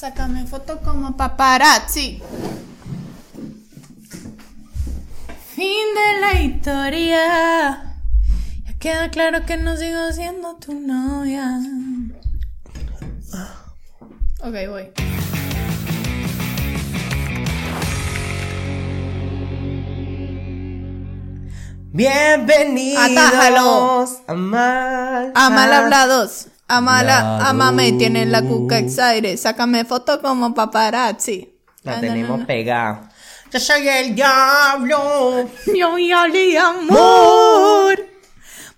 Sácame foto como paparazzi. Fin de la historia. Ya queda claro que no sigo siendo tu novia. Ok, voy. Bienvenidos Atájalo. a mal, A mal hablados. A mala, Claro. a mame tienen la cuca exaire. Sácame foto como paparazzi. La Ah, no, tenemos no, no. pegada. Yo soy el diablo. Yo ya le amor.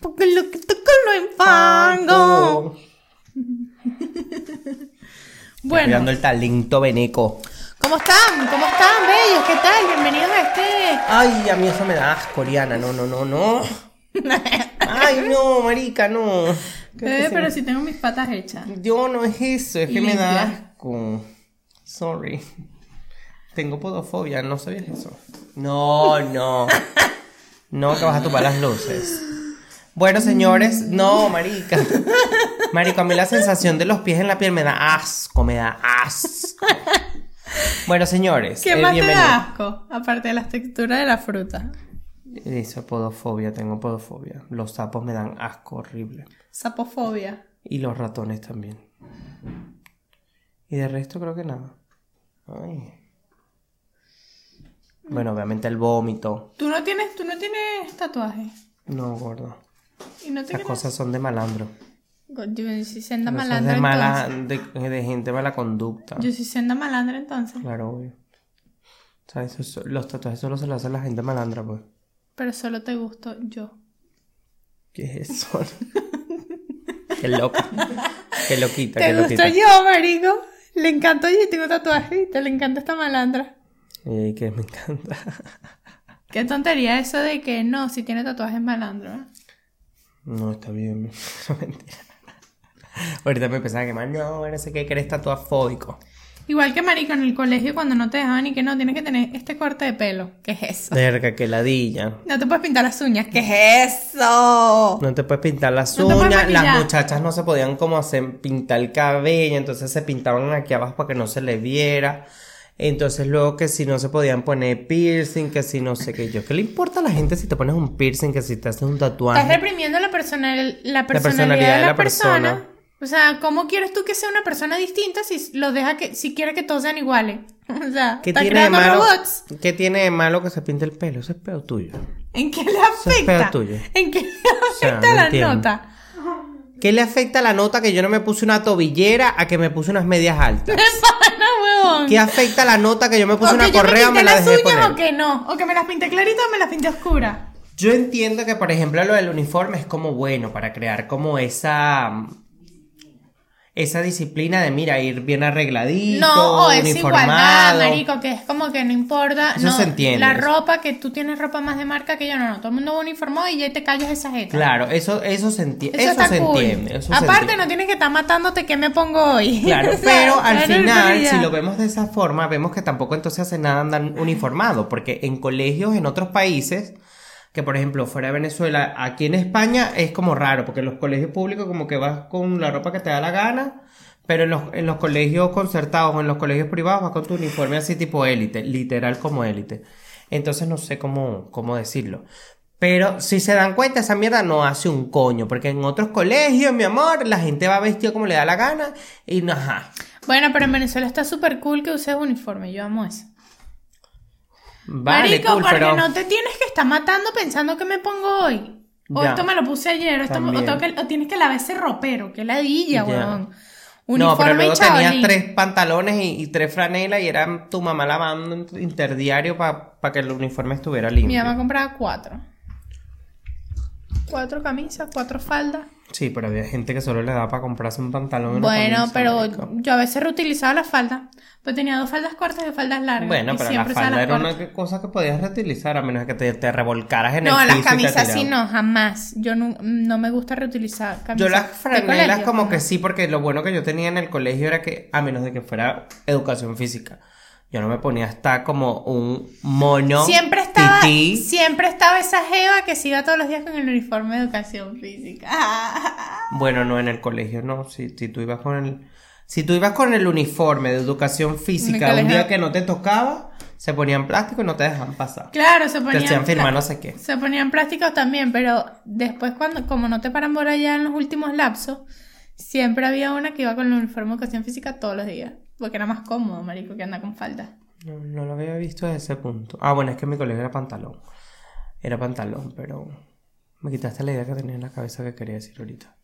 Porque lo que toco lo enfango. Bueno, Cuidando el talento veneco. ¿cómo están? ¿Cómo están, bellos? ¿Qué tal? Bienvenidos a este. Ay, a mí eso me da asco, Oriana. No, no, no, no. Ay, no, marica, no. Eh, pero si tengo mis patas hechas. Yo no es eso, es Y que me da asco. Sorry. Tengo podofobia, ¿no sabías eso? No, no. No, que vas a tumbar las luces. Bueno, señores, no, marica. Marico, a mí la sensación de los pies en la piel me da asco, me da asco. Bueno, señores, ¿Qué eh, más te da asco? Aparte de las texturas de la fruta. Eso, podofobia, tengo podofobia. Los sapos me dan asco horrible. Sapofobia. Y los ratones también. Y de resto creo que nada. Ay. Bueno, obviamente el vómito. ¿Tú no tienes, tú no tienes tatuaje? No, gordo. ¿Y no te Las cosas son de malandro. Yo sí senda malandra de, mala, entonces. de, de gente mala conducta. Yo sí senda malandra entonces. Claro, obvio. Eso- los tatuajes solo se los hace la gente malandra, pues. Pero solo te gusto yo. ¿Qué es eso? qué loca. Qué loquita, Te qué gusto loquita. yo, marico. Le encantó yo y tengo tatuaje y te le encanta esta malandra. Eh, que me encanta. Qué tontería eso de que no, si tiene tatuaje es malandro. ¿eh? No, está bien. Mentira. Ahorita me empezaba a quemar. No, no sé qué, que eres tatuafóbico. Igual que marico en el colegio cuando no te dejaban y que no, tienes que tener este corte de pelo. ¿Qué es eso? Verga, que ladilla. No te puedes pintar las uñas. ¿Qué es eso? No te puedes pintar las No uñas. Las muchachas no se podían como hacer pintar el cabello. Entonces se pintaban aquí abajo para que no se le viera. Entonces luego que si no se podían poner piercing, que si no sé qué yo. ¿Qué le importa a la gente si te pones un piercing, que si te haces un tatuaje? Estás reprimiendo la, personal, la personalidad, personalidad de la, de la persona. persona. O sea, ¿cómo quieres tú que sea una persona distinta si lo deja que, si quiere que todos sean iguales? O sea, ¿Qué tiene, de malo, robots. ¿Qué tiene de malo que se pinte el pelo? Eso es pedo tuyo. ¿En qué le es pedo afecta? tuyo. ¿En qué le afecta la entiendo. nota? ¿Qué le afecta la nota que yo no me puse una tobillera a que me puse unas medias altas? Pana, huevón. ¿Qué afecta la nota que yo me puse o una que yo correa o me me pinté la las dejé uñas poner? o que no. O que me las pinté claritas o me las pinté oscuras. Yo entiendo que, por ejemplo, lo del uniforme es como bueno para crear como esa esa disciplina de mira ir bien arregladito, No, o es igualdad, uniformado. marico, que es como que no importa. Eso no, se entiende. La ropa, que tú tienes ropa más de marca que yo, no, no. Todo el mundo uniformó y ya te callas esa jeta. Claro, eso eso se, enti- Eso, eso está se cool. entiende. eso se Aparte, entiende. no tienes que estar matándote que me pongo hoy. Claro, pero al final, si lo vemos de esa forma, vemos que tampoco entonces hace nada andar uniformado, porque en colegios en otros países, que por ejemplo fuera de Venezuela, aquí en España es como raro, porque en los colegios públicos como que vas con la ropa que te da la gana, pero en los, en los colegios concertados o en los colegios privados vas con tu uniforme así tipo élite, literal como élite. Entonces no sé cómo, cómo decirlo. Pero si se dan cuenta, esa mierda no hace un coño, porque en otros colegios, mi amor, la gente va vestido como le da la gana y no, ajá. Bueno, pero en Venezuela está súper cool que uses uniforme. Yo amo eso. Vale, Marico, cool, porque pero no te tienes que estar matando pensando que me pongo hoy. O Ya. esto me lo puse ayer, o, esto, o, También. tengo que- o tienes que lavar ese ropero, que ladilla, weón. no, Uniforme pero luego tenías tres pantalones y, y tres franelas y era tu mamá lavando interdiario para que el uniforme estuviera Mi limpio. mamá compraba cuatro. Cuatro camisas, cuatro faldas. Sí, pero había gente que solo le daba para comprarse un pantalón. Bueno, pero marico. yo a veces reutilizaba las faldas. Pues tenía dos faldas cortas y faldas largas. Bueno, pero la falda las era cortas. una cosa que podías reutilizar a menos que te, te revolcaras en No, el las piso y te camisas sí no, jamás. Yo no, no me gusta reutilizar camisas. Yo las franelas como no. que sí, porque lo bueno que yo tenía en el colegio era que, a menos de que fuera educación física, yo no me ponía hasta como un mono. Siempre estaba, tití. siempre estaba esa jeva que se iba todos los días con el uniforme de educación física. Bueno, no, en el colegio no. Si, si tú ibas con el. Si tú ibas con el uniforme de educación física un día que no te tocaba, se ponían plástico y no te dejaban pasar. Claro, se Te ponían. hacían firmar no sé qué. Se ponían plásticos también, pero después cuando, como no te paran por allá en los últimos lapsos, siempre había una que iba con el uniforme de educación física todos los días. Porque era más cómodo, marico, que anda con falda. No, no lo había visto desde ese punto. Ah, bueno, es que mi colegio era pantalón. Era pantalón, pero me quitaste la idea que tenía en la cabeza que quería decir ahorita.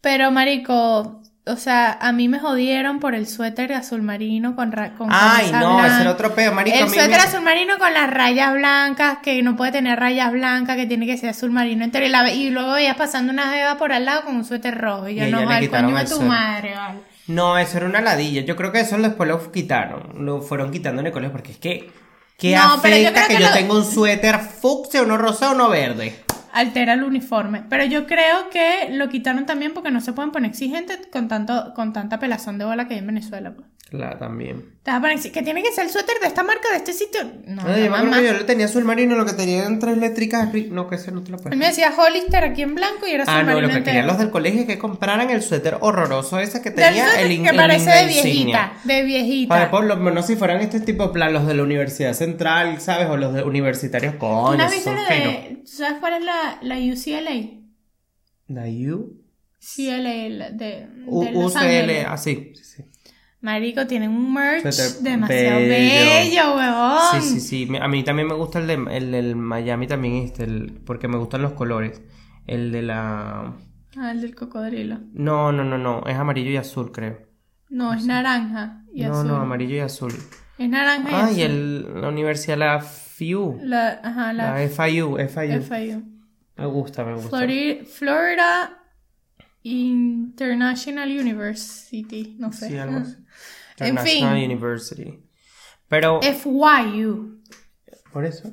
Pero, marico, o sea, a mí me jodieron por el suéter azul marino con, ra- con Ay, no, ese era otro peo, marico. El suéter me- azul marino con las rayas blancas, que no puede tener rayas blancas, que tiene que ser azul marino entero. Y, la y luego veías pasando una beba por al lado con un suéter rojo. Y yo, Y no, le al quitaron coño de tu madre, vale. No, eso era una ladilla. Yo creo que eso después lo quitaron. Lo fueron quitando en el colegio porque es que. ¿Qué No, yo afecta que, que yo lo- tenga un suéter fucsia, uno rosado, uno verde? altera el uniforme. Pero yo creo que lo quitaron también porque no se pueden poner exigentes con tanto, con tanta pelazón de bola que hay en Venezuela. pues. Claro, también. Te vas a poner exi- que tiene que ser el suéter de esta marca, de este sitio. No, no, yo me acuerdo mamá. que yo le tenía azul marino, lo que tenía eran tres letricas. ri- No, que ese no te lo Él puedes. me decía Hollister aquí en blanco y era azul Ah, no, marino lo que entero. querían los del colegio es que compraran el suéter horroroso ese que tenía el in- que el parece de insignia. viejita, de viejita. Para por lo menos si fueran este tipo de plan, los de la Universidad Central, ¿sabes? O los de universitarios, ¿Tú coño, no visto son lo de... ¿tú ¿Sabes cuál es la, la UCLA? La U, CLA la de, de Los UCL, Ángeles. así. Sí, sí. Marico, tienen un merch Suéter demasiado bello. bello, huevón. Sí, sí, sí. A mí también me gusta el de el del Miami también este, el- porque me gustan los colores. El de la Ah, el del cocodrilo. No, no, no, no, es amarillo y azul, creo. No, es naranja y no, azul. no, amarillo y azul. Es naranja y Ah, azul. y el, la universidad la FIU. La, ajá, la, La FIU, FIU. FIU. Me gusta, me gusta. Flori- Florida International University. No sé. Sí, algo así. En International fin. University. Pero FYU. por eso.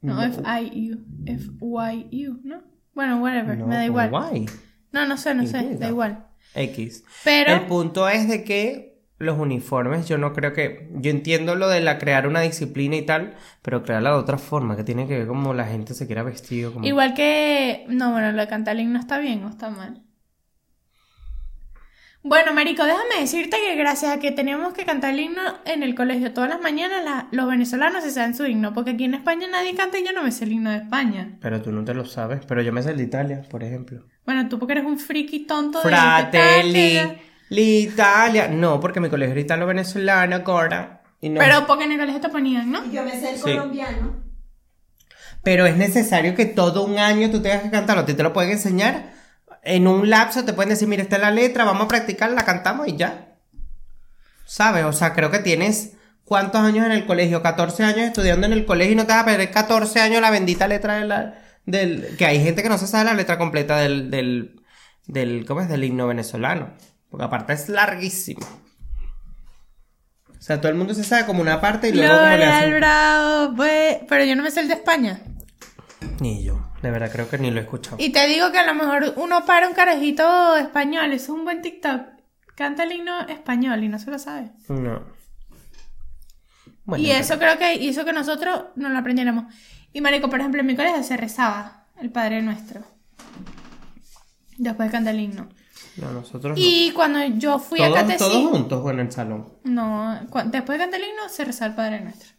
No, FIU. FYU, ¿no? Bueno, whatever, No, me da igual. guay. No, no sé, no sé, da no. igual. X. Pero, El punto es de que los uniformes, yo no creo que. Yo entiendo lo de la crear una disciplina y tal, pero crearla de otra forma, que tiene que ver como la gente se quiera vestido. Como... igual que. No, bueno, lo de cantar el himno está bien o está mal. Bueno, Marico, déjame decirte que gracias a que teníamos que cantar el himno en el colegio todas las mañanas, la- los venezolanos se saben su himno, porque aquí en España nadie canta y yo no me sé el himno de España. Pero tú no te lo sabes. Pero yo me sé el de Italia, por ejemplo. Bueno, tú porque eres un friki tonto de Fratelli, l'Italia. No, porque mi colegio era italo-venezolano, Cora. Y no. Pero porque en el colegio te ponían, ¿no? Yo me sé el Sí. colombiano. Pero es necesario que todo un año tú tengas que cantarlo. A ti te lo pueden enseñar. En un lapso te pueden decir, mira, esta es la letra, vamos a practicar, la cantamos y ya. ¿Sabes? O sea, creo que tienes cuántos años en el colegio, 14 años estudiando en el colegio y no te vas a perder 14 años la bendita letra de la, del... Que hay gente que no se sabe la letra completa del, del, del, ¿cómo es? Del himno venezolano. Porque aparte es larguísimo. O sea, todo el mundo se sabe como una parte y luego como le Gloria hacen... bravo, pues. Pero yo no me sé el de España. Ni yo, de verdad creo que ni lo he escuchado. Y te digo que a lo mejor uno para un carajito español, eso es un buen TikTok. Canta el himno español y no se lo sabe. No. Bueno, y eso creo que hizo que nosotros no lo aprendiéramos. Y marico, por ejemplo, en mi colegio se rezaba el Padre Nuestro. Después de cantar el himno. No, nosotros Y cuando yo fui a catecismo... todos juntos, bueno, en el salón. No, después de cantar el himno se rezaba el Padre Nuestro.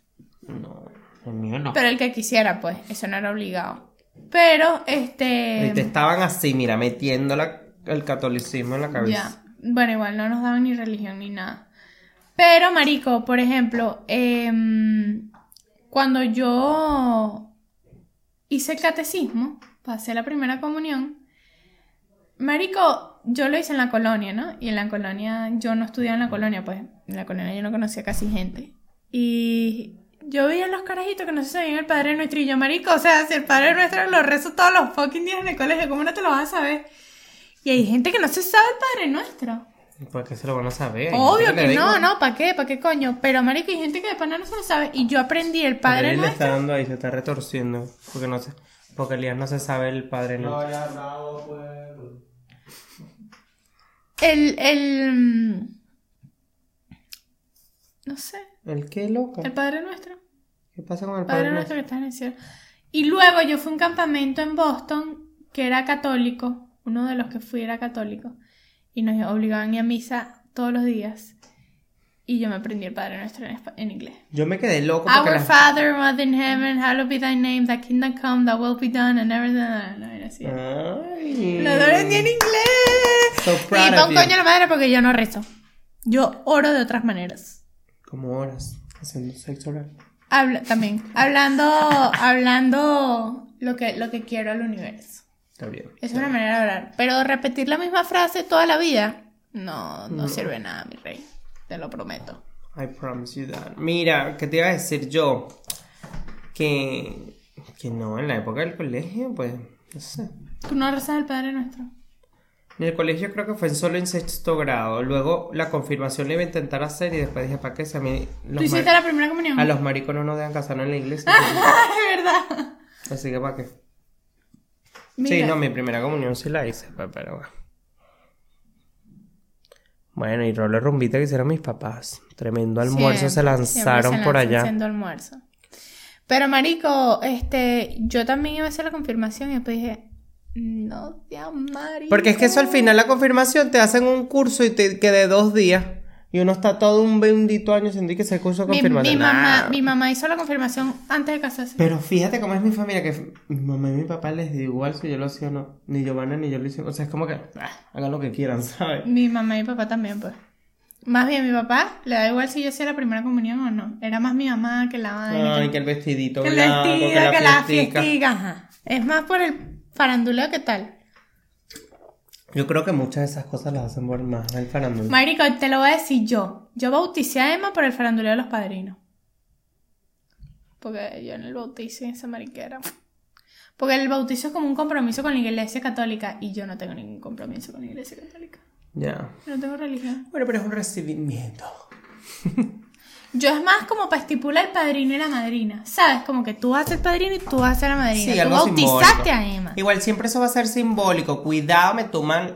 No, el mío no. Pero el que quisiera, pues, eso no era obligado. Pero, este... Y te estaban así, mira, metiendo la- el catolicismo en la cabeza. Ya. Bueno, igual no nos daban ni religión ni nada. Pero, marico, por ejemplo, em, cuando yo hice el catecismo, pasé la primera comunión, marico, yo lo hice en la colonia, ¿no? Y en la colonia, yo no estudiaba en la colonia, pues, en la colonia yo no conocía casi gente. Y yo veía los carajitos que no se sabían el Padre Nuestro y yo, marico, o sea, si el Padre Nuestro lo rezo todos los fucking días en el colegio, ¿cómo no te lo vas a saber? Y hay gente que no se sabe el Padre Nuestro. ¿Por qué se lo van a saber? Obvio que no, digo, no, ¿para qué? ¿Para qué coño? Pero marico, hay gente que de pana no se lo sabe. Y yo aprendí el Padre él le Nuestro. está dando ahí, se está retorciendo. Porque no sé. Porque Elías no se sabe el padre no. El, el... mm, No sé, ¿El qué, loca? el Padre Nuestro. ¿Qué pasa con el Padre padre Nuestro que está en el cielo. Y luego yo fui a un campamento en Boston que era católico. Uno de los que fui era católico. Y nos obligaban a ir a misa todos los días. Y yo me aprendí el Padre Nuestro en, en inglés. Yo me quedé loco Our las- Father, Mother in heaven, hallowed be thy name, thy kingdom come, thy will be done, and everything. No, era así. Ay. Lo aprendí en inglés. So proud y pon coño a la madre porque yo no rezo. Yo oro de otras maneras. Como horas haciendo sexo oral. Habla, también. Hablando, hablando lo que, lo que quiero al universo. Está bien. Es una manera de hablar. Pero repetir la misma frase toda la vida, no, no sirve de nada, mi rey. Te lo prometo. I promise you that. Mira, ¿qué te iba a decir yo? Que, que no, en la época del colegio, pues, no sé. Tú no rezas al Padre Nuestro. En el colegio creo que fue solo en sexto grado. Luego la confirmación la iba a intentar hacer y después dije, ¿para qué? Si a mí los ¿Tú hiciste la primera comunión? a los maricos no nos dejan casarnos en la iglesia. es verdad. así que ¿para qué? Mira, Sí, no, mi primera comunión sí la hice, pero bueno. Bueno, y roller rumbita que hicieron mis papás. Tremendo almuerzo se lanzaron se por allá. haciendo almuerzo. Pero marico, este, yo también iba a hacer la confirmación y después dije, no seas marico. Porque es que eso al final la confirmación te hacen un curso y te que de dos días. Y uno está todo un bendito año sin que ese curso de confirmación. mi mamá, Nah. mi mamá hizo la confirmación antes de casarse. Pero fíjate cómo es mi familia, que mi mamá y mi papá les da igual si yo lo hacía o no. Ni Giovanna ni yo lo hicimos. O sea, es como que ah, hagan lo que quieran, ¿sabes? Mi mamá y mi papá también, pues. Más bien, mi papá le da igual si yo hacía la primera comunión o no. Era más mi mamá que la vaina. Ay, que, que el vestidito que el vestido, que la que la fiestica. fiestica. Ajá. Es más por el faranduleo que tal. Yo creo que muchas de esas cosas las hacen por más el farándula. Marico, te lo voy a decir yo. Yo bauticé a Emma por el faranduleo de los padrinos. Porque yo en el bautizo y esa mariquera. Porque el bautizo es como un compromiso con la iglesia católica. Y yo no tengo ningún compromiso con la iglesia católica. Ya. Yo no tengo religión. Bueno, pero es un recibimiento. Yo es más como para estipular el padrino y la madrina. ¿Sabes? Como que tú vas a ser padrino y tú vas a ser la madrina. tú algo bautizaste simbólico. a Emma. Igual siempre eso va a ser simbólico. Cuidado, me toman.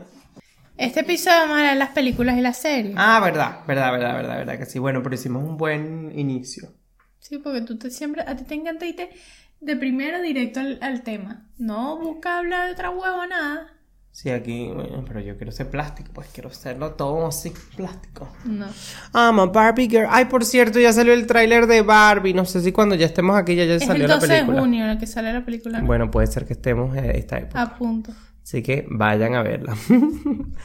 Este episodio vamos a hablar de las películas y las series. Ah, verdad, verdad, verdad, verdad, verdad que sí. Bueno, pero hicimos un buen inicio. Sí, porque tú te siempre, a ti te encanta irte de primero directo al, al tema. No busca hablar de otra huevo nada. Sí, aquí, bueno, pero yo quiero ser plástico, pues quiero hacerlo todo así, plástico. No. I'm a Barbie girl. Ay, por cierto, ya salió el tráiler de Barbie. No sé si cuando ya estemos aquí ya, ya Es salió el la 12 de película. junio en el que sale la película. ¿no? Bueno, puede ser que estemos en esta época. A punto. Así que vayan a verla.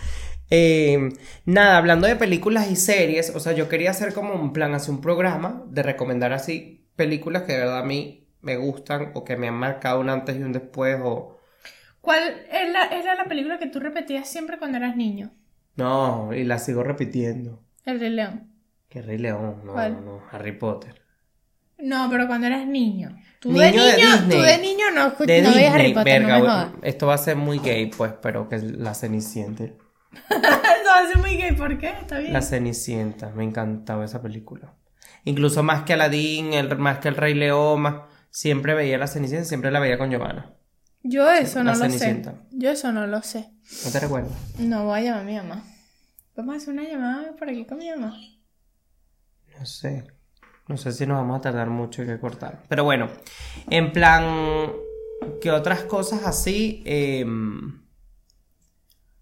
Eh, nada, hablando de películas y series, o sea, yo quería hacer como un plan, hacer un programa de recomendar así películas que de verdad a mí me gustan o que me han marcado un antes y un después o... ¿Cuál es la- era la película que tú repetías siempre cuando eras niño? No, y la sigo repitiendo. El Rey León. Que Rey León, no, ¿Cuál? no, Harry Potter. No, pero cuando eras niño. Tú de Niño de niño, Disney. tú de niño no, escuch- De no veías Harry Potter, verga, no me güey, jodas. esto va a ser muy gay, pues, pero que es la Cenicienta. Eso hace muy gay, ¿por qué? Está bien. La Cenicienta, me encantaba esa película. Incluso más que Aladdin, el, más que el Rey León, más- siempre veía la Cenicienta, siempre la veía con Giovanna. Yo eso no lo sé. Yo eso no lo sé. ¿No te recuerdas? No voy a llamar a mi mamá. Vamos a hacer una llamada por aquí con mi mamá. No sé. No sé si nos vamos a tardar mucho y que cortar. Pero bueno, en plan, que otras cosas así. em,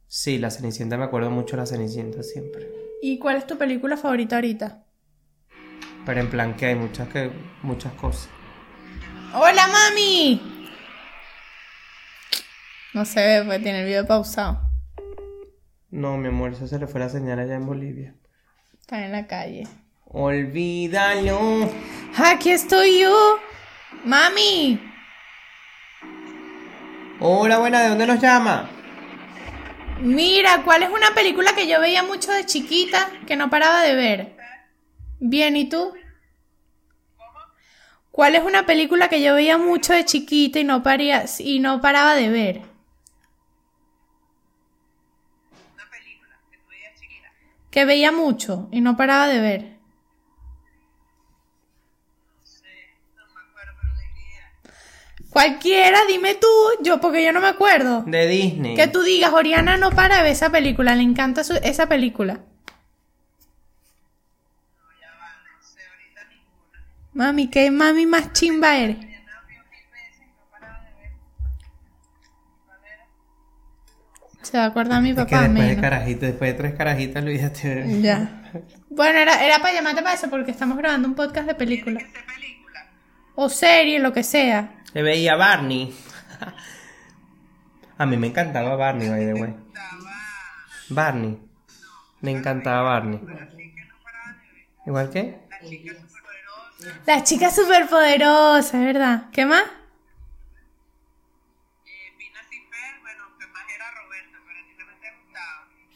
sí, la Cenicienta, me acuerdo mucho de la Cenicienta siempre. ¿Y cuál es tu película favorita ahorita? Pero en plan que hay muchas, que, muchas cosas. ¡Hola, mami! No se ve porque tiene el video pausado. No, mi amor, eso se le fue la señal allá en Bolivia. Está en la calle. Olvídalo. Aquí estoy yo. ¡Mami! Hola, buena, ¿de dónde nos llama? Mira, ¿cuál es una película que yo veía mucho de chiquita que no paraba de ver? Bien, ¿y tú? ¿Cuál es una película que yo veía mucho de chiquita y no, paría, y no paraba de ver? Que veía mucho y no paraba de ver. Cualquiera, dime tú, yo porque yo no me acuerdo. De Disney. Que tú digas, Oriana no para de ver esa película, le encanta su- esa película. Mami, ¿qué mami más chimba eres? Se va a acordar mi Es que papá después de menos. carajitas, después de tres carajitas, olvídate. Ya. Bueno, era, era para llamarte para eso porque estamos grabando un podcast de película. O serie, lo que sea. Le veía Barney. A mí me encantaba Barney, by the way. Barney. Me encantaba Barney. ¿Igual que? La chica superpoderosa, ¿verdad? ¿Qué más?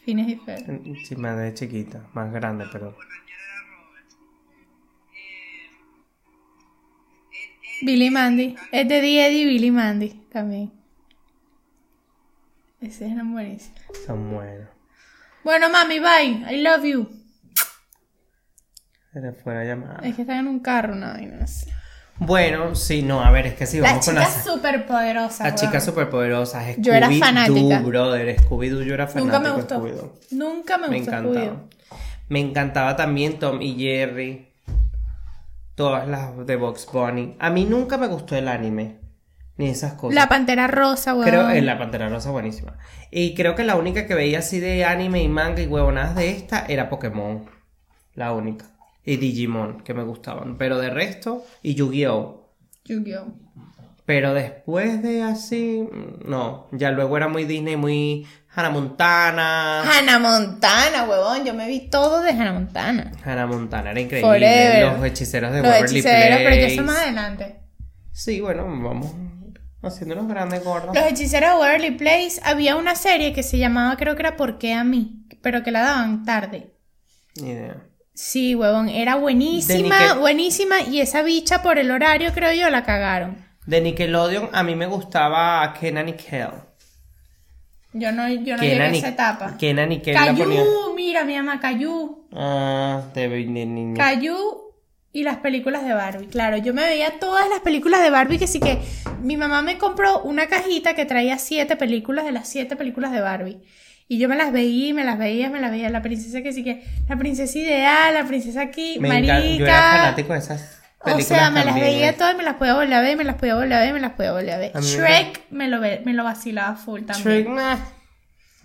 Fines y Fer. Sí, más de chiquita, más grande, pero. Billy Mandy. Es de Eddie Eddie y Billy Mandy también. Ese es buenísimo. Son buenos. Bueno, mami, bye. I love you. Se le fue la llamada. Es que están en un carro, no, y no sé. Bueno, sí, no, a ver, es que sí, La vamos con chica las. superpoderosa. Las weón. chicas superpoderosas. Yo era fanática. Brother. Scooby-Doo, yo era fanático Nunca me gustó. Scooby-Doo. Nunca me Me gustó encantaba. Scooby-Doo. Me encantaba también Tom y Jerry. Todas las de Box Bunny. A mí nunca me gustó el anime. Ni esas cosas. La pantera rosa, weón. Creo en la Pantera Rosa buenísima. Y creo que la única que veía así de anime y manga y huevonadas de esta era Pokémon. La única. Y Digimon, que me gustaban. Pero de resto, y Yu-Gi-Oh! Yu-Gi-Oh. Pero después de así, no. Ya luego era muy Disney, muy Hannah Montana. Hannah Montana, huevón. Yo me vi todo de Hannah Montana. Hannah Montana era increíble. Forever. Los hechiceros de Los Waverly hechiceros, pero ya Place. eso más adelante. Sí, bueno, vamos haciéndonos grandes gordos. Los hechiceros de Waverly Place. Había una serie que se llamaba, creo que era ¿Por qué a mí? Pero que la daban tarde. Ni idea. Sí, huevón. Era buenísima, Nickel- buenísima. Y esa bicha por el horario, creo yo, la cagaron. De Nickelodeon, a mí me gustaba Kenan y Kel. Yo no, yo no llegué a esa etapa. Kenan y Kel. Cayu, mira, mi ama Cayu. Ah, de niño. Cayu y las películas de Barbie. Claro, yo me veía todas las películas de Barbie que sí que mi mamá me compró una cajita que traía siete películas de las siete películas de Barbie. Y yo me las veía, y me las veía, me las veía. La princesa que sí que, la princesa ideal, la princesa aquí, Me marica. Yo era fanático de esas o sea, me las veía todas, me las podía volver a ver, me las podía volver a ver, me las podía volver a ver. A Shrek me lo, ve- me lo vacilaba full también. Shrek, nah,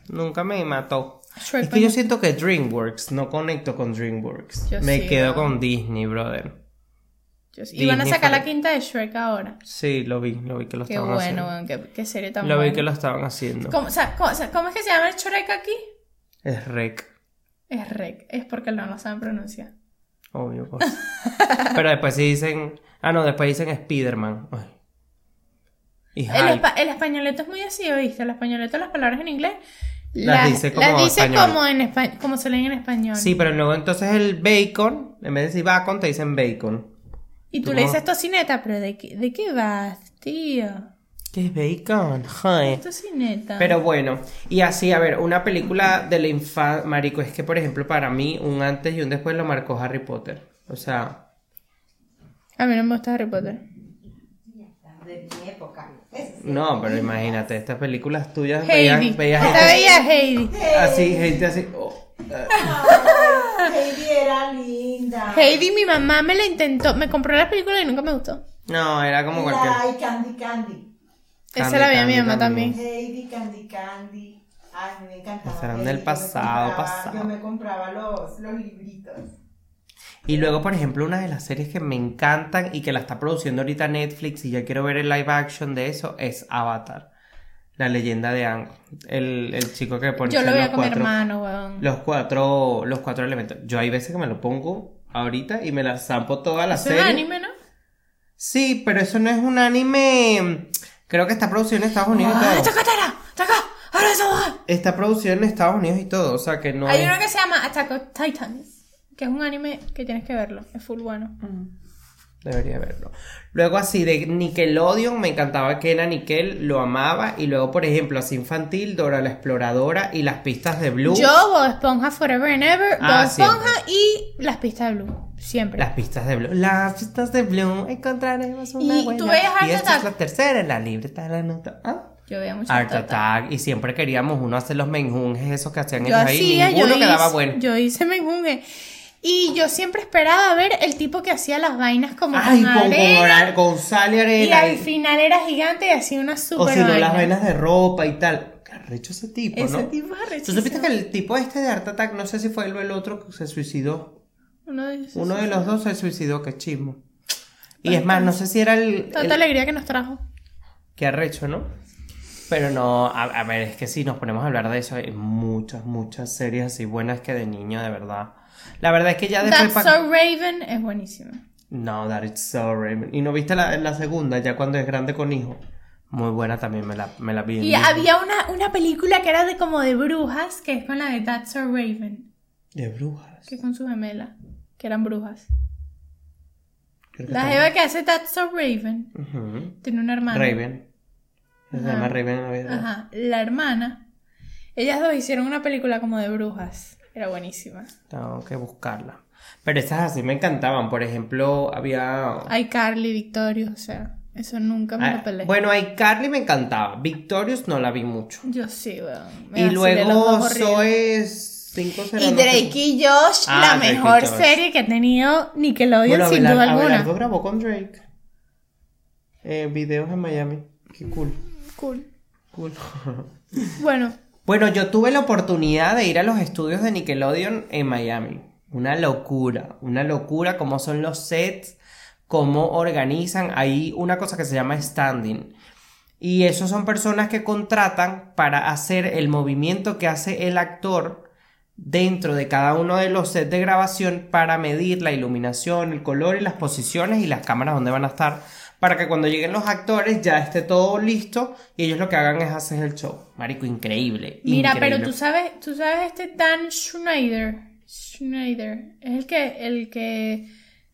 nunca me mató. Shrek es que yo siento que DreamWorks, no conecto con DreamWorks. Yo me sí, quedo ¿no? con Disney, brother. Yo sí. Y van a sacar la quinta de Shrek ahora. Sí, lo vi, lo vi que lo Qué estaban bueno, haciendo. qué, qué serie tan Lo vi que lo estaban haciendo. ¿Cómo, o sea, cómo- o sea, ¿cómo es que se llama el Shrek aquí? Es rec, Es Rek, es porque no lo saben pronunciar. obvio. pues. Pero después sí dicen. Ah, no, después dicen Spider-Man. Y El, espa- el españoleto es muy así, ¿oíste? El españoleto, las palabras en inglés, Las dice como las dice como, en como se leen en español. Sí, pero luego entonces el bacon, en vez de decir bacon, te dicen bacon. Y tú tú le dices tocineta, pero ¿de qué, ¿de qué vas, tío? ¿Qué es bacon? Ay. Tocineta. Pero bueno, y así, a ver, una película de la infancia, marico, es que por ejemplo para mí un antes y un después lo marcó Harry Potter. O sea, A mí no me gusta Harry Potter. de mi época. No, pero imagínate, estas películas tuyas Heidi. veías, veías Esta gente veía Heidi. así, gente así. oh, eh, Heidi era linda. Heidi, mi mamá me la intentó, me compró la película y nunca me gustó. no, era como cualquier. La y Candy Candy. Esa Candy, la veía mi Candy mamá también. Heidi, Candy Candy. Ay, me encantaba. Heidi. del Yo me pasado, compraba- pasado. Yo me compraba los, los libritos. Y luego, por ejemplo, una de las series que me encantan y que la está produciendo ahorita Netflix y ya quiero ver el live action de eso es Avatar. La leyenda de Aang. El, el chico que pone Yo lo con mi cuatro- hermano, weón. Los cuatro, los cuatro elementos. Yo hay veces que me lo pongo ahorita y me la zampo toda la Es un serie. anime, ¿no? Sí, pero eso no es un anime. Creo que está producido en Estados Unidos y ¡Ah, todo. chacatara! ¡Chaca! ¡Ahora eso va! Está producido en Estados Unidos y todo. O sea que no. Hay es- uno que se llama Attack of Titans, que es un anime que tienes que verlo, es full bueno. Debería verlo. Luego así de Nickelodeon me encantaba Kenan Nickel, lo amaba. Y luego, por ejemplo, así infantil, Dora la Exploradora y las pistas de Blue. Yo, Bob Esponja Forever and Ever, Ah, Bob Esponja y las pistas de Blue, siempre. Las pistas de Blue. Las pistas de Blue encontraremos una ¿Y buena. tú Art y esta es Attack? la tercera en la libreta de la nota. ¿Ah? Yo veía mucho Art Art Attack. Y siempre queríamos uno hacer los menjunjes esos que hacían Yo ellos ahí. hacía, yo Ninguno quedaba hice, bueno. yo hice menjunje. Y yo siempre esperaba ver el tipo que hacía las vainas como Ay, con, con, arena. ora- con sal y al final era gigante y hacía una super o si no, las vainas de ropa y tal. Qué arrecho ese tipo, Ese ¿no? tipo es ¿Tú arrechísimo. supiste que el tipo este de Art Attack, no sé si fue él o el otro, que se suicidó? Uno de, ellos Uno de los dos se suicidó, qué chismo. Y es más, no sé si era el... Tanta el- alegría que nos trajo. Qué arrecho, ¿no? Pero no, a, a ver, es que si nos ponemos a hablar de eso, hay muchas, muchas series así buenas que de niño, de verdad. La verdad es que ya después... That's So Raven es buenísima. No, that is so Raven. ¿Y no viste la, la segunda, ya cuando es grande con hijo? Muy buena también, me la, me la vi. en Y había una, una película que era de como de brujas, que es con la de That's So Raven, De brujas. que con su gemela, que eran brujas. Creo que La jeva que hace That's So Raven tiene una hermana. Raven. Se llama Raven en la vida. Ajá, la hermana. Ellas dos hicieron una película como de brujas. Era buenísima. Tengo que buscarla. Pero esas así me encantaban. Por ejemplo, había... Hay Carly, Victorious, o sea, eso nunca me Ah, lo peleé. bueno, ahí Carly me encantaba. Victorious no la vi mucho. Yo sí, weón. Me Y luego. Zoe 5 Y Drake y Josh, Ah, la Drake mejor serie que ha tenido Nickelodeon Bueno, sin duda alguna. Abelardo grabó con Drake. Eh, videos en Miami. Qué cool. Cool. Cool. Bueno, Bueno, yo tuve la oportunidad de ir a los estudios de Nickelodeon en Miami. Una locura, una locura cómo son los sets, cómo organizan. Hay una cosa que se llama standing. Y esos son personas que contratan para hacer el movimiento que hace el actor dentro de cada uno de los sets de grabación para medir la iluminación, el color y las posiciones y las cámaras donde van a estar para que cuando lleguen los actores ya esté todo listo y ellos lo que hagan es hacer el show. Marico, increíble. mira, increíble. pero tú sabes, tú sabes este Dan Schneider. Schneider. Es el que, el que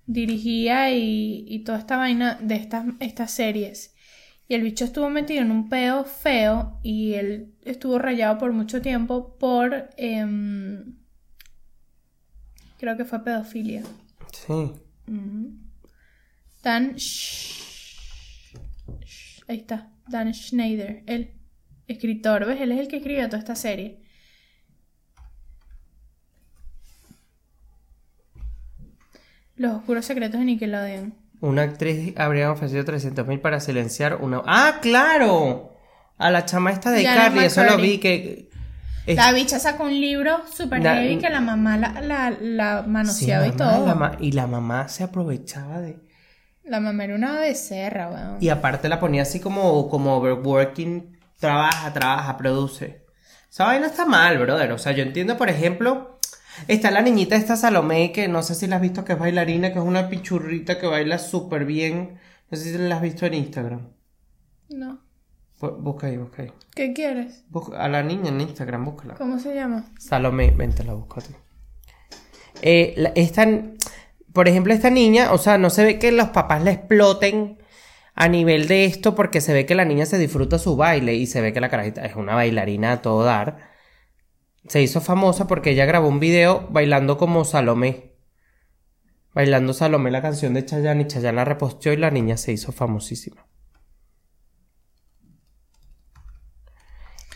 dirigía y, y toda esta vaina de estas, estas series. Y el bicho estuvo metido en un peo feo y él estuvo rayado por mucho tiempo por... em, creo que fue pedofilia. Sí. Sch- Sch- Ahí está, Dan Schneider, el escritor, ¿ves? Él es el que escribió toda esta serie. Los oscuros secretos de Nickelodeon. Una actriz habría ofrecido 300 mil para silenciar una... ¡Ah, claro! A la chama esta de Diana Carly, eso lo vi que... es- La bicha sacó un libro super La- heavy que la mamá la, la, la Sí, manoseaba y todo. la ma- y la mamá se aprovechaba de... La mamá era una becerra, weón. Y aparte la ponía así como, como overworking, trabaja, trabaja, produce. Esa vaina está mal, brother. O sea, yo entiendo, por ejemplo, está la niñita esta Salomé, que no sé si la has visto, que es bailarina, que es una pichurrita que baila súper bien. No sé si la has visto en Instagram. No. Bu- Busca ahí, busca ahí. ¿Qué quieres? Busca- a la niña en Instagram, búscala. ¿Cómo se llama? Salomé, vente, la busco a ti. Eh, la- esta, por ejemplo, esta niña, o sea, no se ve que los papás la exploten a nivel de esto porque se ve que la niña se disfruta su baile y se ve que la carajita es una bailarina a todo dar. Se hizo famosa porque ella grabó un video bailando como Salomé. Bailando Salomé la canción de Chayanne y Chayanne la reposteó y la niña se hizo famosísima.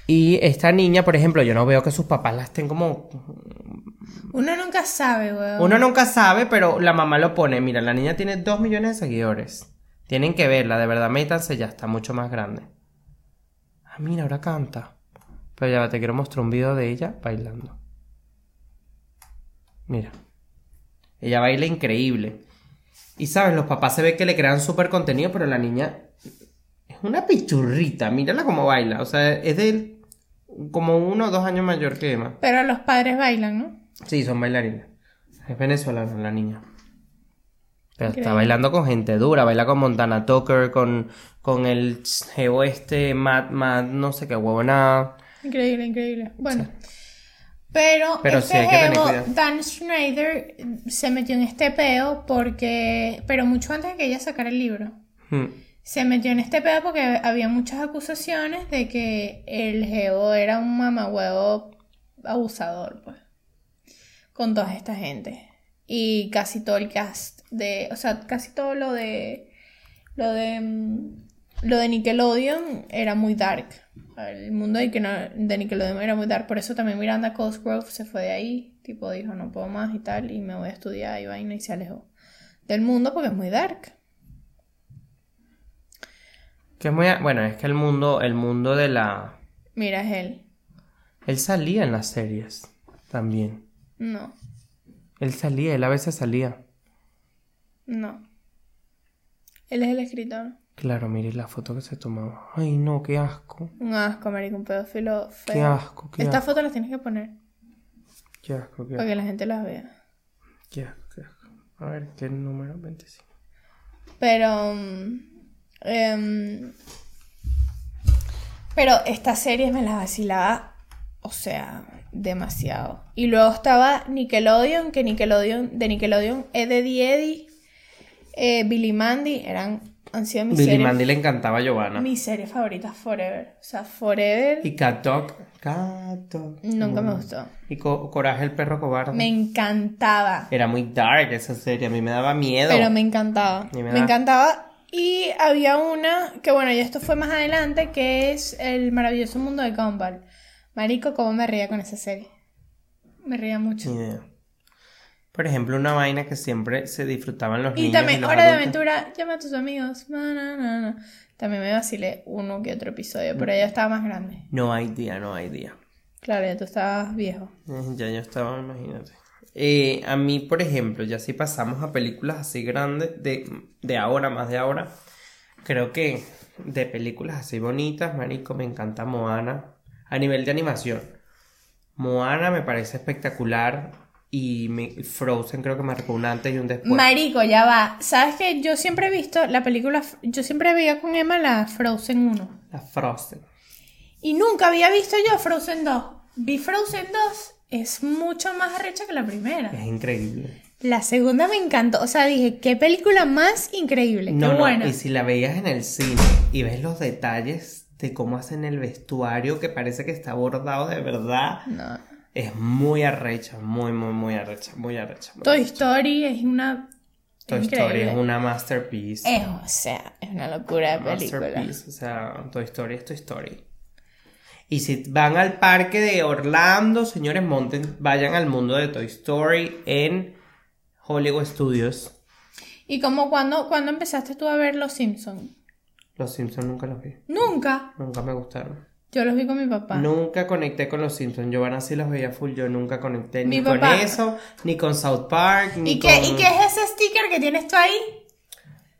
Y esta niña, por ejemplo, yo no veo que sus papás la estén como Uno nunca sabe, weón. uno nunca sabe, pero la mamá lo pone. Mira, la niña tiene dos millones de seguidores. Tienen que verla, de verdad, métanse ya, está mucho más grande. Ah, mira, ahora canta. Pero ya te quiero mostrar un video de ella bailando. Mira. Ella baila increíble. Y sabes, los papás se ve que le crean súper contenido, pero la niña es una pichurrita. Mírala cómo baila. O sea, es de como uno o dos años mayor que Emma. Pero los padres bailan, ¿no? Sí, son bailarinas. Es venezolana la niña. Pero está bailando con gente dura, baila con Montana Tucker, con, con el geo este, Matt, Matt, no sé qué huevona. Increíble, increíble. Bueno. Pero, Pero este sí, hay que tener jevo, cuidado. Dan Schneider se metió en este peo porque... Pero mucho antes de que ella sacara el libro. Hmm. Se metió en este pedo porque había muchas acusaciones de que el geo era un mamahuevo abusador, pues. Con toda esta gente. Y casi todo el cast de... O sea, casi todo lo de... Lo de... mm, Lo de Nickelodeon era muy dark. El mundo de de Nickelodeon era muy dark. Por eso también Miranda Cosgrove se fue de ahí. Tipo, dijo, no puedo más y tal. Y me voy a estudiar y vaina y se alejó del mundo porque es muy dark. Que es muy, bueno, es que el mundo, el mundo de la, Mira, es él. Él salía en las series también. No, Él salía, él a veces salía. no. Él es el escritor. Claro, mire la foto que se tomaba. Ay, no, qué asco. Un asco, marico, un pedófilo feo. Qué asco, qué Estas fotos las tienes que poner Qué asco, qué para asco. que la gente las vea. Qué asco, qué asco. A ver, ¿qué número? 25. Pero. mm, em, pero esta serie me la vacilaba, o sea, demasiado. Y luego estaba Nickelodeon, que Nickelodeon, de Nickelodeon, Eddie Eddie, eh, Billy Mandy, eran, han sido mis Billy series, Mandy le encantaba a Giovanna. mis series favoritas forever. O sea, forever Y Cat Dog. Cat Dog. nunca me Mm. gustó. Y Co- Coraje el perro cobarde. Me encantaba. Era muy dark esa serie, a mí me daba miedo. Pero me encantaba. Me encantaba. Y había una, que bueno, ya esto fue más adelante, que es El maravilloso mundo de Gumball. Marico, cómo me reía con esa serie. Me reía mucho. Por ejemplo, una vaina que siempre se disfrutaban los Y niños. también, los Hora de. Aventura, llama a tus amigos. Na, na, na, na. También me vacilé uno que otro episodio, pero ya estaba más grande. No hay día, no hay día. Claro, ya tú estabas viejo. Eh, Ya yo estaba, imagínate. Eh, a mí, por ejemplo, ya si pasamos a películas así grandes, de, de ahora, más de ahora, creo que de películas así bonitas, marico, me encanta Moana. A nivel de animación. Moana me parece espectacular y me- Frozen creo que marcó un antes y un después. Marico, ya va. ¿Sabes que Yo siempre he visto la película, yo siempre veía con Emma la Frozen 1. La Frozen. Y nunca había visto yo Frozen 2. Vi Frozen 2, es mucho más arrecha que la primera. Es increíble. La segunda me encantó. O sea, dije, qué película más increíble. No, qué no, buena. y si la veías en el cine y ves los detalles de cómo hacen el vestuario que parece que está bordado de verdad, No. es muy arrecha, muy, muy, muy arrecha, muy arrecha. muy Toy arrecha. Story es una. Toy increíble. Story es una masterpiece. Es, o sea, es una locura de película. masterpiece, o sea, Toy Story es Toy Story. Y si van al parque de Orlando, señores, monten, vayan al mundo de Toy Story en Hollywood Studios. ¿Y como cuando, cuando empezaste tú a ver Los Simpsons? Los Simpsons nunca los vi, Nunca. nunca me gustaron. Yo los vi con mi papá. Nunca conecté con los Simpsons. Giovanna sí los veía full. Yo nunca conecté Mi ni con eso, ni con South Park, ni ¿Y qué, con ¿Y qué es ese sticker que tienes tú ahí?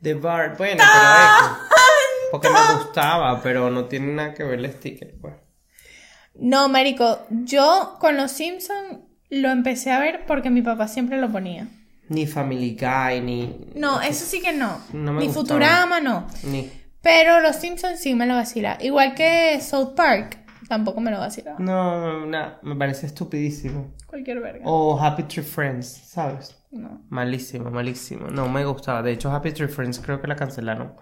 The Bar. Bueno, pero eso. Porque me gustaba, pero no tiene nada que ver el sticker, pues. No, marico, yo con Los Simpsons lo empecé a ver porque mi papá siempre lo ponía. Ni Family Guy, ni. No, eso sí que no. No me Ni gustaba. Futurama, no. Ni. Pero Los Simpsons sí me lo vacila. Igual que South Park, tampoco me lo vacila. No, no, me parece estupidísimo. Cualquier verga. O Happy Tree Friends, ¿sabes? No. Malísimo, malísimo. No me gustaba. De hecho, Happy Tree Friends creo que la cancelaron.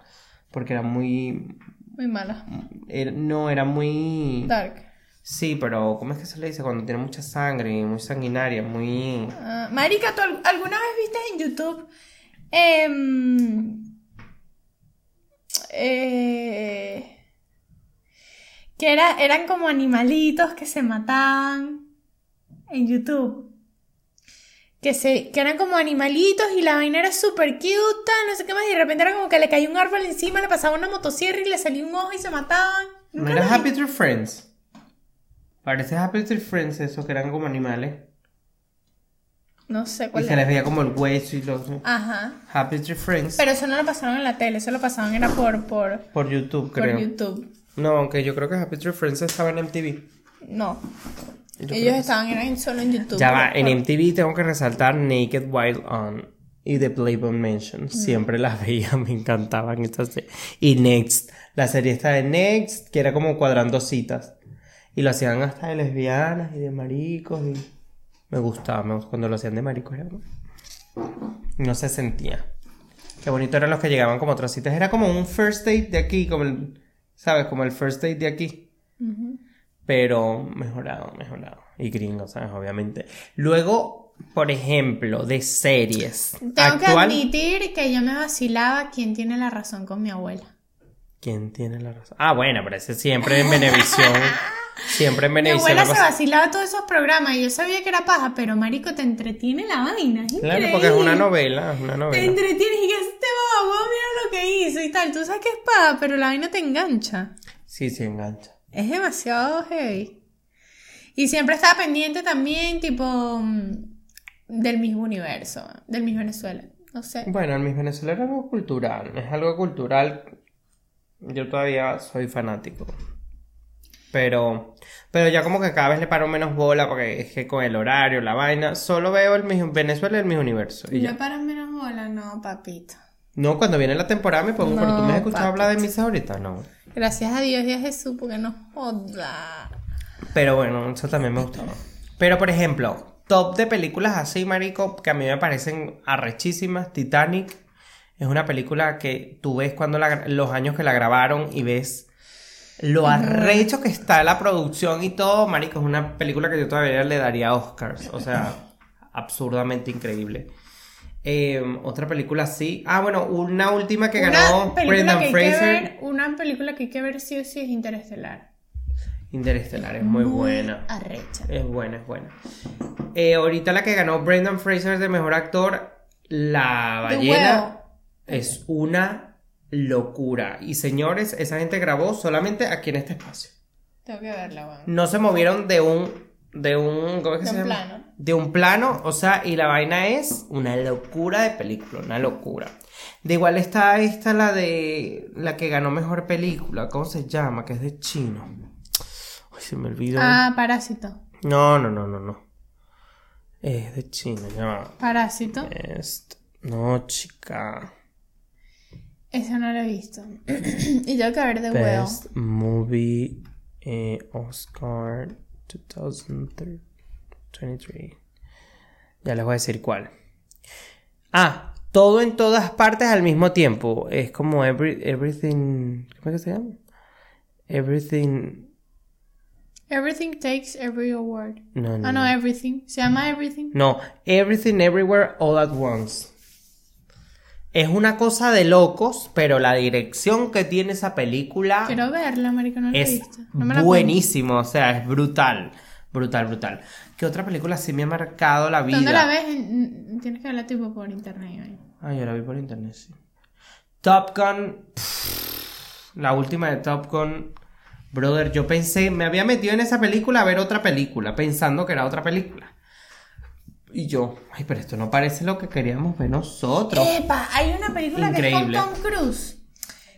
Porque era muy. Muy mala. era- no, era muy. Dark. Sí, pero ¿cómo es que se le dice? Cuando tiene mucha sangre, muy sanguinaria, muy... Ah, Marica, ¿tú al- alguna vez viste en YouTube? em, eh, que era, eran como animalitos que se mataban en YouTube. Que, se, que eran como animalitos y la vaina era súper cute, no sé qué más. Y de repente era como que le caía un árbol encima, le pasaba una motosierra y le salía un ojo y se mataban. ¿No ¿Nunca era Happy Tree Friends? Parece Happy Tree Friends eso, que eran como animales. No sé Y cuál se era. les veía como el hueso y los... Ajá. Happy Tree Friends. Pero eso no lo pasaron en la tele, eso lo pasaban era por, por, Por YouTube, por creo. YouTube. No, aunque yo creo que Happy Tree Friends estaba en MTV. No. Yo Ellos estaban eran solo en YouTube. Ya va, Por- en MTV tengo que resaltar Naked Wild On y The Playboy Mansion. Siempre las veía, me encantaban estas. se- Y Next, la serie esta de Next, que era como cuadrando citas. Y lo hacían hasta de lesbianas y de maricos. Y... Me gustaba, me gustaba. cuando lo hacían de maricos. Era... No se sentía. Qué bonito eran los que llegaban como otras citas. Era como un first date de aquí, como el, ¿sabes? Como el first date de aquí. Pero mejorado, mejorado. Y gringo, ¿sabes? Obviamente. Luego, por ejemplo, de series. Tengo que admitir que yo me vacilaba quién tiene la razón con mi abuela. ¿Quién tiene la razón? Ah, bueno, pero ese siempre en Venevisión. siempre en Mi Venevisión. abuela la se pasa- vacilaba todos esos programas y yo sabía que era paja, pero marico, te entretiene la vaina. Es Claro, porque es una novela, es una Te novela. entretiene y que este bobo, mira lo que hizo y tal. Tú sabes que es paja, pero la vaina te engancha. Sí, sí, engancha. Es demasiado heavy. Y siempre estaba pendiente también, tipo, mm, del mismo universo, del Miss Venezuela. No sé. Bueno, el Miss Venezuela es algo cultural, es algo cultural. Yo todavía soy fanático. Pero, pero ya como que cada vez le paro menos bola porque es que con el horario, la vaina, solo veo el Miss Venezuela y el Miss Universo. Y ¿Le ya. paras menos bola? No, papito. No, cuando viene la temporada me pongo, pero tú me has No, escuchado hablar de Miss ahorita, no. Gracias a Dios y a Jesús, porque no joda. Pero bueno, eso también me gustaba. Pero por ejemplo, top de películas así, marico, que a mí me parecen arrechísimas. Titanic es una película que tú ves cuando la- los años que la grabaron y ves lo arrecho que está la producción y todo, marico. Es una película que yo todavía le daría Oscars. O sea, absurdamente increíble. Eh, otra película así. Ah, bueno, una última que ganó Una película Brendan que hay que Fraser. ver, una película que hay que ver sí o sí es Interestelar. Interestelar, es muy buena. Arrecha. Es buena, es buena. Eh, ahorita la que ganó Brendan Fraser de mejor actor, La ballena, es una locura. Y señores, esa gente grabó solamente aquí en este espacio. Tengo que verla, weón. No se movieron de un. De un. ¿Cómo es que De se un llama? plano. De un plano, o sea, y la vaina es una locura de película, una locura. De igual está esta, la de. La que ganó mejor película, ¿cómo se llama? Que es de chino. Ay, se me olvidó. Ah, Parásito. No, no, no, no, no. Es de China, ya. Parásito. No, chica. Eso no lo he visto. y tengo que ver The Whale. Best Movie eh, Oscar 2023. Ya les voy a decir cuál. Ah, todo en todas partes al mismo tiempo. Es como every, everything. ¿Cómo es que se llama? Everything. Everything takes every award. No, no. Ah, no. Everything. ¿Se llama Everything? No, Everything Everywhere All at Once. Es una cosa de locos, pero la dirección que tiene esa película Quiero verla, marico, no la he es visto. No me la buenísimo, o sea, es brutal, brutal, brutal. ¿Qué otra película sí me ha marcado la vida? ¿Dónde la ves? En- Tienes que verla tipo por internet. ahí. Ah, yo la vi por internet, sí. Top Gun, pff, la última de Top Gun, brother, yo pensé, me había metido en esa película a ver otra película, pensando que era otra película. Y yo, ay, pero esto no parece lo que queríamos ver nosotros. Epa, hay una película Increíble. que es con Tom Cruise.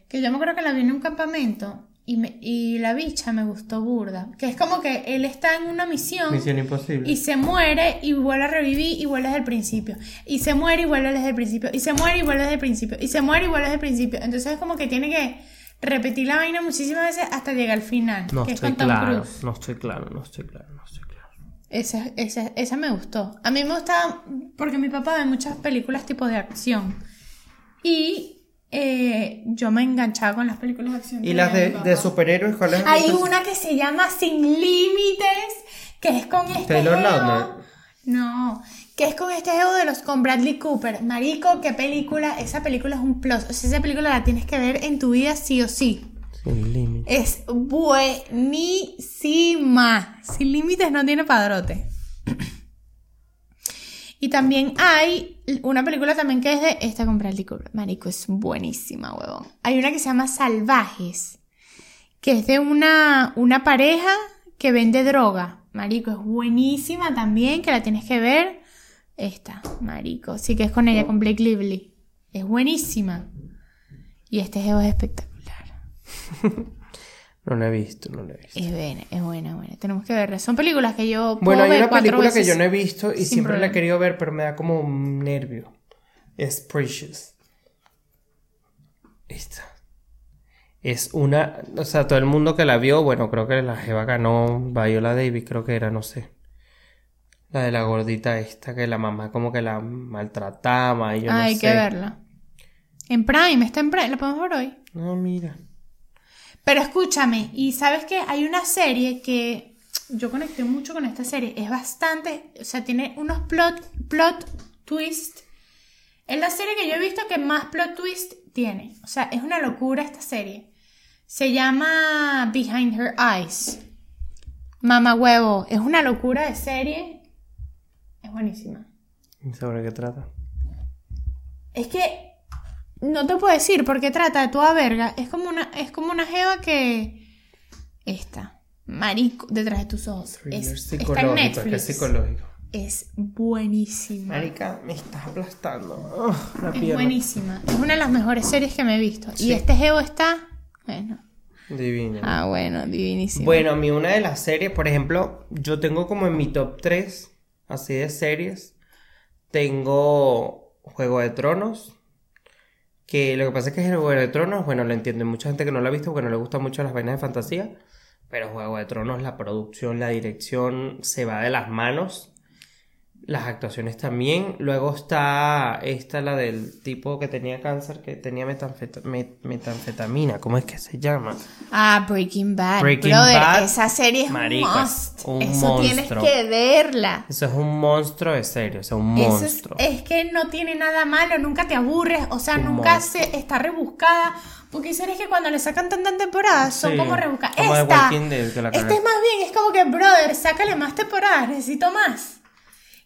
Que yo me acuerdo que la vi en un campamento. Y, me- y la bicha me gustó burda. Que es como que él está en una misión. Misión Imposible. Y se muere y vuelve a revivir y vuelve desde el principio. Y se muere y vuelve desde el principio. Y se muere y vuelve desde el principio. Y se muere y vuelve desde el principio. Entonces es como que tiene que repetir la vaina muchísimas veces hasta llegar al final. No que es estoy con Tom claro, Cruise. no estoy claro, no estoy claro, no estoy claro. Esa, esa, esa me gustó. A mí me gusta porque mi papá ve muchas películas tipo de acción. Y eh, yo me enganchaba con las películas de acción. ¿Y las de, de superhéroes cuáles Hay una que se llama Sin Límites, que es con este Taylor Lautner. No, que es con este geo de los con Bradley Cooper. Marico, qué película. Esa película es un plus. O sea, esa película la tienes que ver en tu vida sí o sí. Sin límite. Es buenísima. Sin límites no tiene padrote. Y también hay una película también que es de esta Bradley Cooper. Marico, es buenísima, huevón. Hay una que se llama Salvajes, que es de una, una pareja que vende droga. Marico, es buenísima también, que la tienes que ver. Esta, Marico. Sí que es con ella, con Blake Lively. Es buenísima. Y este geo es espectacular. No la he visto, no la he visto. Es buena, es buena, es buena. Tenemos que verla. Son películas que yo puedo Bueno, hay ver una película que yo no he visto y siempre la he querido ver, pero me da como un nervio. Es Precious. Esta. Es una. O sea, todo el mundo que la vio, bueno, creo que la Jeva ganó Viola Davis, creo que era, no sé. La de la gordita esta, que la mamá como que la maltrataba y yo Ah, no hay sé. que verla. En Prime, está en Prime, la podemos ver hoy. No, mira. Pero escúchame, y sabes que hay una serie que yo conecté mucho con esta serie. Es bastante, o sea, tiene unos plot, plot twist. Es la serie que yo he visto que más plot twist tiene. O sea, es una locura esta serie. Se llama Behind Her Eyes. Mama huevo. Es una locura de serie. Es buenísima. ¿Y ¿Sobre qué trata? Es que no te puedo decir porque trata de toda verga. Es como una, es como una jeva que. Esta. Marico, detrás de tus ojos. Es, está en Netflix. es psicológico. Es buenísima. Marica, me estás aplastando. La Es pierna. buenísima. Es una de las mejores series que me he visto. Sí. Y este geo está. Bueno. Divina. Ah, bueno, divinísimo. Bueno, a mí una de las series, por ejemplo, yo tengo como en mi top 3, así de series, tengo Juego de Tronos, que lo que pasa es que Juego de Tronos, bueno, lo entiendo, mucha gente que no lo ha visto porque no le gustan mucho las vainas de fantasía, pero Juego de Tronos, la producción, la dirección se va de las manos, las actuaciones también, luego está esta, la del tipo que tenía cáncer, que tenía metanfeta- met- metanfetamina, ¿cómo es que se llama? Ah, Breaking Bad. Breaking Brother, Bad, esa serie es marica, un must. un Eso tienes monstruo. que verla. Eso es un monstruo de serio, o sea, un Eso es, monstruo. es que no tiene nada malo, nunca te aburres, o sea, Un nunca monstruo. se está rebuscada. Porque series que cuando le sacan tantas temporadas son Sí, como rebuscadas. como Esta, Dead, que la esta es más bien, es como que, brother, sácale más temporadas, necesito más.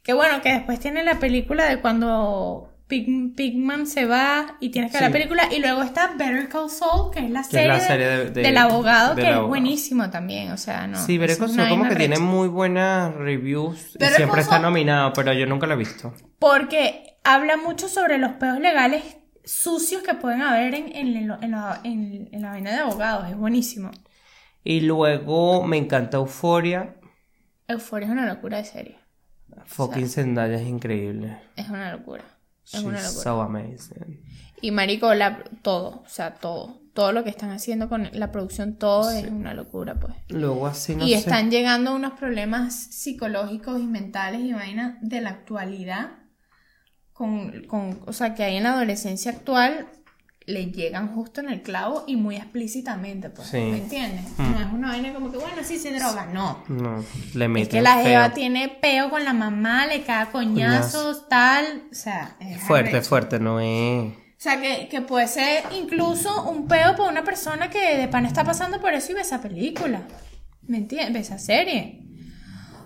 Que bueno, que después tiene la película de cuando Pig- Pigman se va y tienes que ver Sí. la película. Y luego está Better Call Saul, que es la es serie, la de- serie de- de- del abogado, del que abogado. es buenísimo también. O sea, no. sí, es es una como que tiene muy buenas reviews y Better siempre Call está Saul- nominado, pero yo nunca lo he visto. Porque habla mucho sobre los peos legales sucios que pueden haber en, en, en lo- en la, la vaina de abogados. Es buenísimo. Y luego me encanta Euforia. Euphoria es una locura de serie. Fucking Zendaya es increíble. Es una locura. Es She's una locura. so amazing. Y marico, la, todo, o sea, todo. Todo lo que están haciendo con la producción, todo es una locura, pues. Luego así no y sé. están llegando unos problemas psicológicos y mentales y vainas de la actualidad. Con, con, o sea, que hay en la adolescencia actual, le llegan justo en el clavo y muy explícitamente, pues. Sí. ¿Me entiendes? No es una vaina como que, bueno, sí se droga, no. No, le Es meten que la jeva tiene peo con la mamá, le cae coñazos, tal. O sea, es Fuerte, arrecho. fuerte, no es... O sea, que, que puede ser incluso un peo por una persona que de pan está pasando por eso y ve esa película. ¿Me entiendes? Ve esa serie.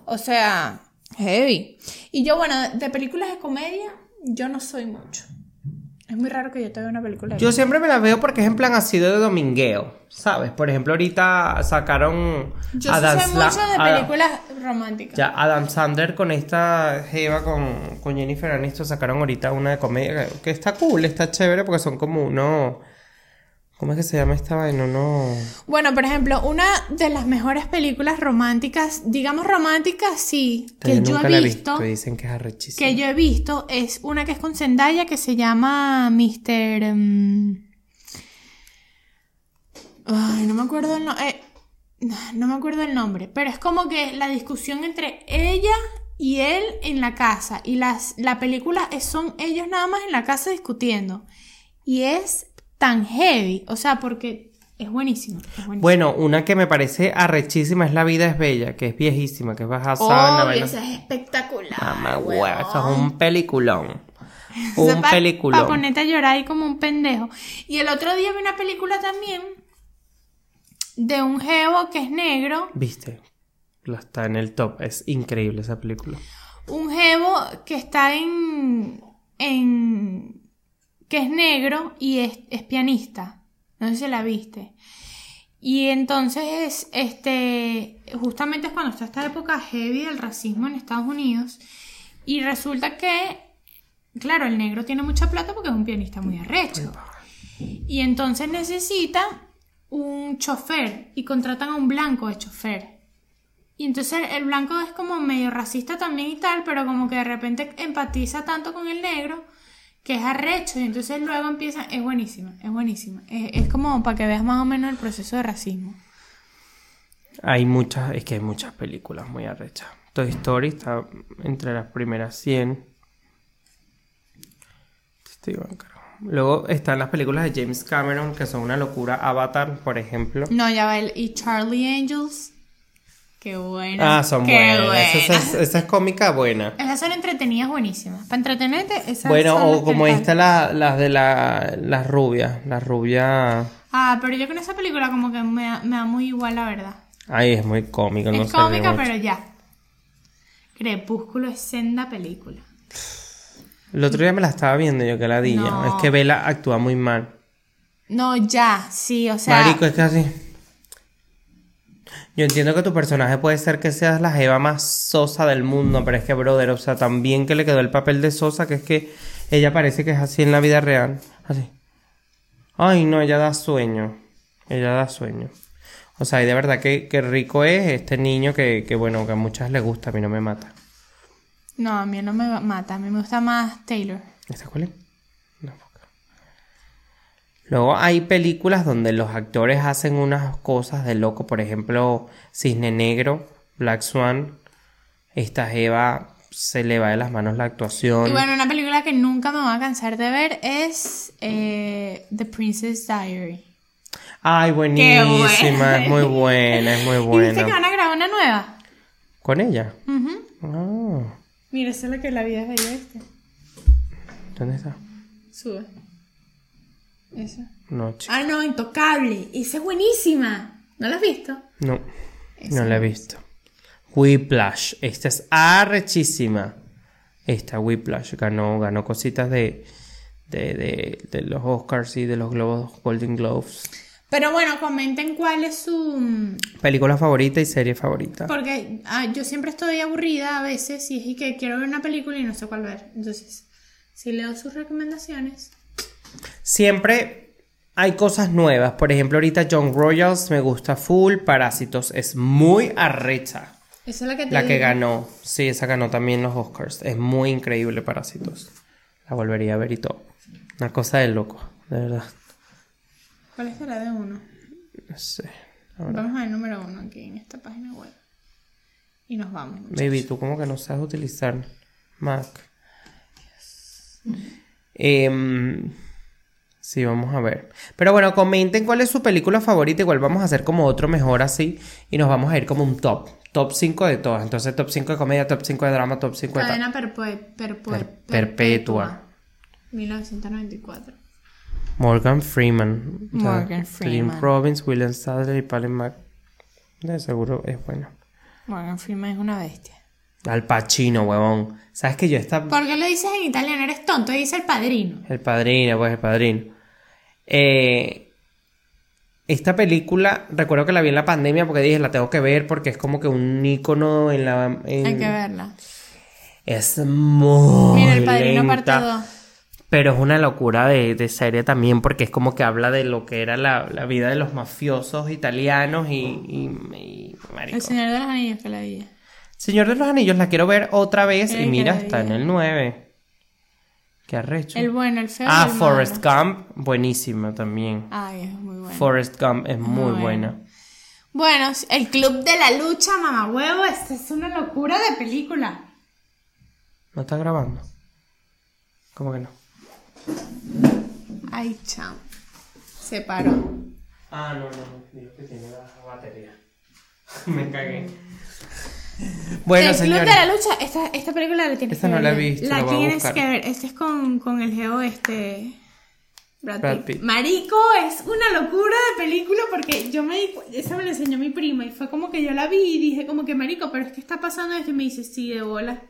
O sea, heavy. Y yo, bueno, de películas de comedia, yo no soy mucho. Es muy raro que yo te vea una película Yo siempre me las veo porque es en plan así de domingueo, ¿sabes? Por ejemplo, ahorita sacaron Yo a sí sé mucho de películas románticas. Ya, Adam Sandler con esta Jeva, con, con Jennifer Aniston, sacaron ahorita una de comedia que, que está cool, está chévere porque son como uno... ¿Cómo es que se llama esta vaina? No... Bueno, por ejemplo, una de las mejores películas románticas, digamos románticas, sí, que yo he la visto. Dicen que es arrechísima. que yo he visto es una que es con Zendaya que se llama Mr. mm, Ay, no me acuerdo el nombre. no me acuerdo el nombre. Pero es como que la discusión entre ella y él en la casa. Y las, la película es- son ellos nada más en la casa discutiendo. Y es tan heavy. O sea, porque es buenísimo. es buenísimo. Bueno, una que me parece arrechísima es La vida es bella, que es viejísima, que es basada en la Obvio, vaina... esa es espectacular. Mamá hueva, eso es un peliculón. O sea, Un peliculón. Para ponerte a llorar ahí como un pendejo. Y el otro día vi una película también de un geo que es negro. ¿Viste? Lo está en el top. Es increíble esa película. Un jevo que está en. en. Que es negro y es, es pianista. No sé si la viste. Y entonces, este. justamente es cuando está esta época heavy del racismo en Estados Unidos. Y resulta que. Claro, el negro tiene mucha plata porque es un pianista muy arrecho. Y entonces necesita un chofer y contratan a un blanco de chofer. Y entonces el blanco es como medio racista también y tal, pero como que de repente empatiza tanto con el negro que es arrecho y entonces luego empieza, es buenísima, es buenísima. Es, es como para que veas más o menos el proceso de racismo. Hay muchas, es que hay muchas películas muy arrechas. Toy Story está entre las primeras 100. Estoy. Luego están las películas de James Cameron, que son una locura. Avatar, por ejemplo. No, ya va el y Charlie Angels. Qué buena. Ah, son qué buenas. buena. Esa, es, esa es cómica buena. Esas son entretenidas buenísimas. Para entretenerte, esas Bueno, son o como esta, la- las de la, las rubias. Las rubias. Ah, pero yo con esa película como que me da, me da muy igual, la verdad. Ay, es muy cómico. no es cómica, mucho. pero ya. Crepúsculo es senda película. El otro día me la estaba viendo yo que la. No. Es que Bella actúa muy mal. No, ya, sí, o sea. Marico, es que así. Yo entiendo que tu personaje puede ser que seas la jeva más sosa del mundo, pero es que, brother, o sea, también que le quedó el papel de sosa, que es que ella parece que es así en la vida real. Así. Ay, no, ella da sueño. Ella da sueño. O sea, y de verdad que, que rico es este niño que, que, bueno, que a muchas le gusta, a mí no me mata. No, a mí no me mata, a mí me gusta más Taylor. ¿Esta cuál es? Luego hay películas donde los actores hacen unas cosas de loco, por ejemplo, Cisne Negro, Black Swan. Esta Eva se le va de las manos la actuación. Y bueno, una película que nunca me voy a cansar de ver es eh, The Princess Diary. Ay, buenísima, es muy buena, es muy ¿Y viste buena. que van a grabar una nueva? ¿Con ella? Ah, Mira, esa es la que la vida es bella, ¿viste? ¿Dónde está? Sube. Esa. No. Ah, no, Intocable. Esa es buenísima. ¿No la has visto? No, Esa no la he visto. Whiplash, esta es arrechísima. Esta Whiplash ganó, ganó cositas de, de, de, de los Oscars y de los Globos Golden Globes. Pero bueno, comenten cuál es su... Película favorita y serie favorita. Porque ah, yo siempre estoy aburrida a veces y es que quiero ver una película y no sé cuál ver. Entonces, si leo sus recomendaciones... Siempre hay cosas nuevas. Por ejemplo, ahorita John Royals me gusta full. Parásitos es muy arrecha. Esa es la que te La que digo. ganó. Sí, esa ganó también los Oscars. Es muy increíble Parásitos. La volvería a ver y todo. Una cosa de loco, de verdad. ¿Cuál será de uno? No sé. la verdad. Vamos a ver el número uno aquí en esta página web. Y nos vamos. muchachos. Baby, tú como que no sabes utilizar Mac. Em, sí, vamos a ver. Pero bueno, comenten cuál es su película favorita. Igual vamos a hacer como otro mejor así. Y nos vamos a ir como un top. Top 5 de todas. Entonces, top 5 de comedia, top 5 de drama, top 5 de. Cadena perpue- perpue- Per- perpetua. 1994. Morgan Freeman. Morgan Freeman. Robbins, William Sadler y Palin Mac. De seguro es bueno. Morgan Freeman es una bestia. Al Pacino, huevón. ¿Sabes que yo esta ¿Por qué lo dices en italiano? Eres tonto, dice el padrino. El padrino, pues el padrino. Eh, esta película, recuerdo que la vi en la pandemia porque dije, la tengo que ver porque es como que un icono en la... en- Hay que verla. Es muy Mira, el padrino parte lenta, 2. Pero es una locura de, de serie también porque es como que habla de lo que era la, la vida de los mafiosos italianos y... y-. El Señor de los Anillos que la vi. Señor de los Anillos, la quiero ver otra vez y mira, está en el 9. Qué arrecho. El bueno, el feo. Ah, Forrest. Gump, buenísima también. Ay, es muy bueno. Forrest Gump es muy Muy buena. Bueno, el Club de la Lucha, mamá huevo, esta es una locura de película. ¿No está grabando? ¿Cómo que no? Ay, chao. Se paró. Ah, no, no, digo que tiene la batería. Me cagué. Bueno, el Club señores. de la Lucha, esta, esta película la tienes Esta que no ver. la he visto, La tienes que ver. Este es con, con el geo este. Brad, Brad Pitt. Marico, es una locura de película porque yo me esa me la enseñó mi prima y fue como que yo la vi y dije como que marico, pero es que está pasando esto y me dice sí de bola.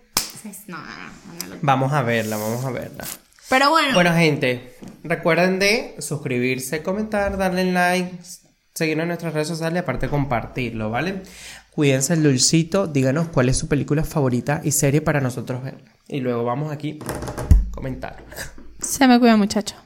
No, no, no. Vamos a verla, vamos a verla. Pero bueno, Bueno, gente, recuerden de suscribirse, comentar, darle like, seguirnos en nuestras redes sociales y aparte compartirlo, ¿vale? Cuídense el dulcito, díganos cuál es su película favorita y serie para nosotros verla. Y luego vamos aquí a comentar. se me cuida muchacho.